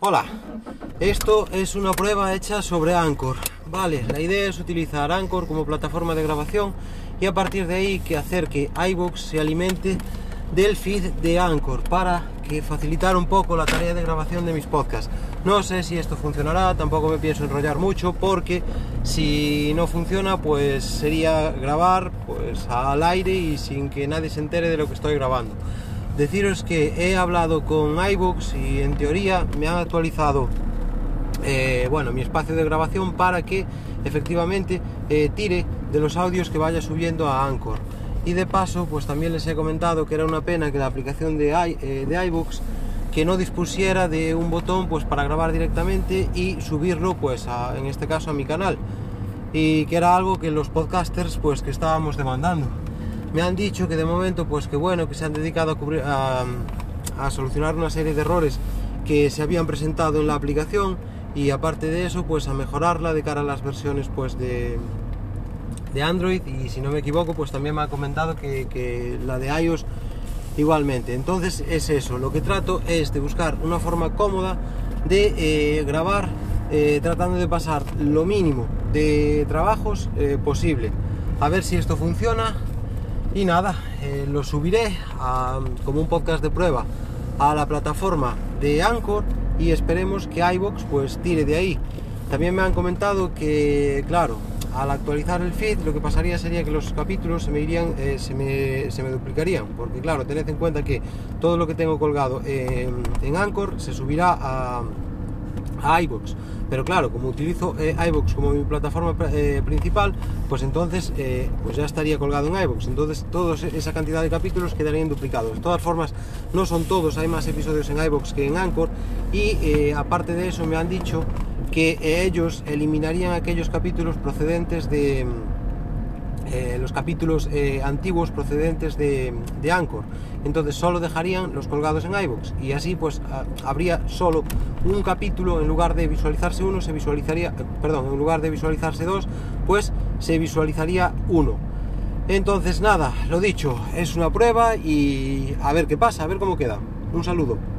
Hola, esto es una prueba hecha sobre Anchor. Vale, la idea es utilizar Anchor como plataforma de grabación y a partir de ahí que hacer que iVoox se alimente del feed de Anchor para que facilitar un poco la tarea de grabación de mis podcasts. No sé si esto funcionará, tampoco me pienso enrollar mucho porque si no funciona pues sería grabar pues al aire y sin que nadie se entere de lo que estoy grabando. Deciros que he hablado con iVoox y en teoría me han actualizado eh, bueno, mi espacio de grabación para que efectivamente eh, tire de los audios que vaya subiendo a Anchor. Y de paso, pues también les he comentado que era una pena que la aplicación de, eh, de iVoox que no dispusiera de un botón pues para grabar directamente y subirlo pues en este caso a mi canal y que era algo que los podcasters pues que estábamos demandando me han dicho que de momento pues que bueno que se han dedicado a, cubrir, a, solucionar una serie de errores que se habían presentado en la aplicación y aparte de eso pues a mejorarla de cara a las versiones pues de, de Android y si no me equivoco pues también me ha comentado que, la de iOS igualmente. Entonces es eso. Lo que trato es de buscar una forma cómoda de eh, grabar eh, tratando de pasar lo mínimo de trabajos eh, posible. A ver si esto funciona y nada, eh, lo subiré como un podcast de prueba a la plataforma de Anchor y esperemos que iBox pues tire de ahí. También me han comentado que, claro, al actualizar el feed lo que pasaría sería que los capítulos se me irían, eh, se, me, se, me, duplicarían, porque claro, tened en cuenta que todo lo que tengo colgado en, en Anchor se subirá a, a iBox pero claro, como utilizo eh, iBox como mi plataforma eh, principal, pues entonces eh, pues ya estaría colgado en iBox. Entonces toda esa cantidad de capítulos quedarían duplicados. De todas formas, no son todos, hay más episodios en iBox que en Anchor. Y aparte de eso me han dicho que ellos eliminarían aquellos capítulos procedentes de eh, los capítulos eh, antiguos procedentes de, Anchor. Entonces solo dejarían los colgados en iBox y así pues habría solo un capítulo en lugar de visualizarse uno, se visualizaría, eh, perdón, en lugar de visualizarse dos, pues se visualizaría uno. Entonces nada, lo dicho, es una prueba y a ver qué pasa, a ver cómo queda. Un saludo.